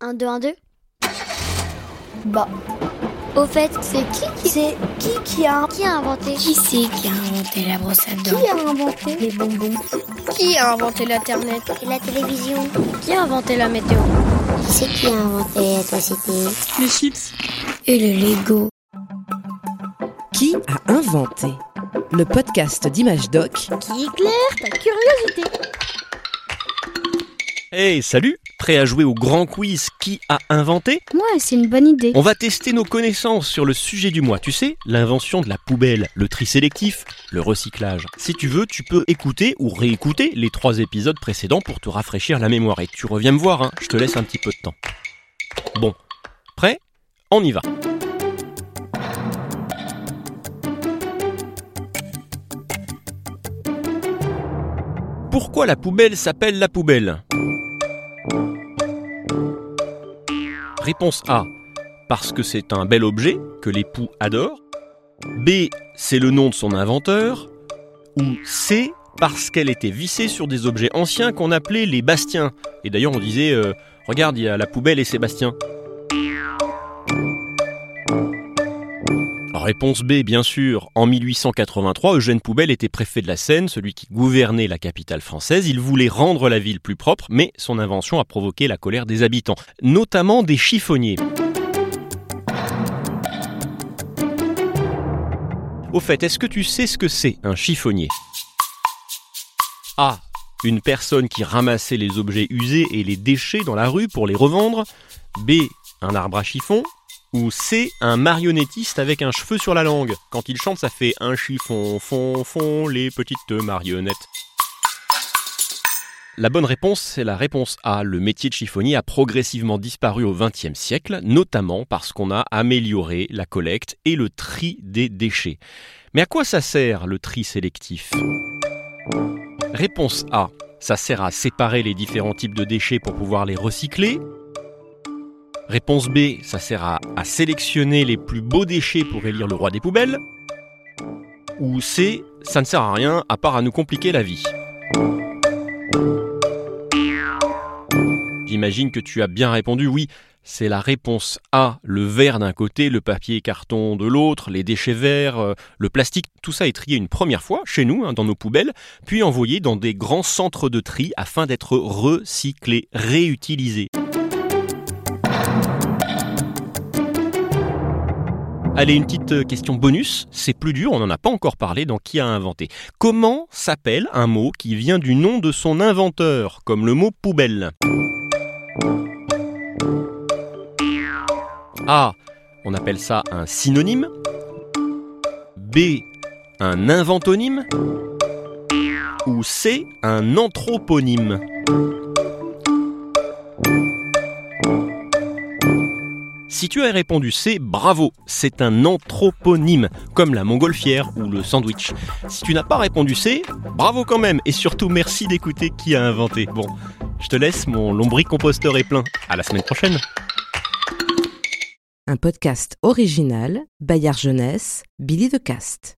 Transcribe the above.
1, 2, 1, 2 Bah, Au fait, c'est qui qui c'est qui qui a, qui a inventé? Qui c'est qui a inventé la brosse à dents? Qui a inventé? Les bonbons. Qui a inventé l'Internet? Et la télévision. Qui a inventé la météo? Qui c'est qui a inventé l'électricité Les chips. Et le Lego. Qui a inventé Le podcast d'Image Doc? Qui éclaire ta curiosité. Hey, salut Prêt à jouer au grand quiz Qui a inventé Ouais, c'est une bonne idée. On va tester nos connaissances sur le sujet du mois. Tu sais, l'invention de la poubelle, le tri sélectif, le recyclage. Si tu veux, tu peux écouter ou réécouter les trois épisodes précédents pour te rafraîchir la mémoire. Et tu reviens me voir, hein. je te laisse un petit peu de temps. Bon, prêt? On y va. Pourquoi la poubelle s'appelle la poubelle? Réponse A. Parce que c'est un bel objet que l'époux adore. B. C'est le nom de son inventeur. Ou C. Parce qu'elle était vissée sur des objets anciens qu'on appelait les bastiens. Et d'ailleurs on disait, euh, regarde, il y a la poubelle et Sébastien. Réponse B, bien sûr. En 1883, Eugène Poubelle était préfet de la Seine, celui qui gouvernait la capitale française. Il voulait rendre la ville plus propre, mais son invention a provoqué la colère des habitants, notamment des chiffonniers. Au fait, est-ce que tu sais ce que c'est un chiffonnier? A. Une personne qui ramassait les objets usés et les déchets dans la rue pour les revendre. B. Un arbre à chiffon. Ou C, un marionnettiste avec un cheveu sur la langue. Quand il chante, ça fait un chiffon, fond, fond, les petites marionnettes. La bonne réponse, c'est la réponse A. Le métier de chiffonnier a progressivement disparu au XXe siècle, notamment parce qu'on a amélioré la collecte et le tri des déchets. Mais à quoi ça sert le tri sélectif? Réponse A. Ça sert à séparer les différents types de déchets pour pouvoir les recycler, Réponse B, ça sert à, sélectionner les plus beaux déchets pour élire le roi des poubelles. Ou C, ça ne sert à rien à part à nous compliquer la vie. J'imagine que tu as bien répondu oui. C'est la réponse A, le verre d'un côté, le papier carton de l'autre, les déchets verts, euh, le plastique, tout ça est trié une première fois chez nous, hein, dans nos poubelles, puis envoyé dans des grands centres de tri afin d'être recyclé, réutilisé. Allez, une petite question bonus, c'est plus dur, on n'en a pas encore parlé dans Qui a inventé? Comment s'appelle un mot qui vient du nom de son inventeur, comme le mot poubelle? A. On appelle ça un synonyme. B. Un inventonyme. Ou C. Un anthroponyme. Si tu as répondu C, bravo, c'est un anthroponyme, comme la montgolfière ou le sandwich. Si tu n'as pas répondu C, bravo quand même, et surtout merci d'écouter qui a inventé. Bon, je te laisse, mon lombricomposteur est plein. À la semaine prochaine. Un podcast original, Bayard Jeunesse, Billy de Cast.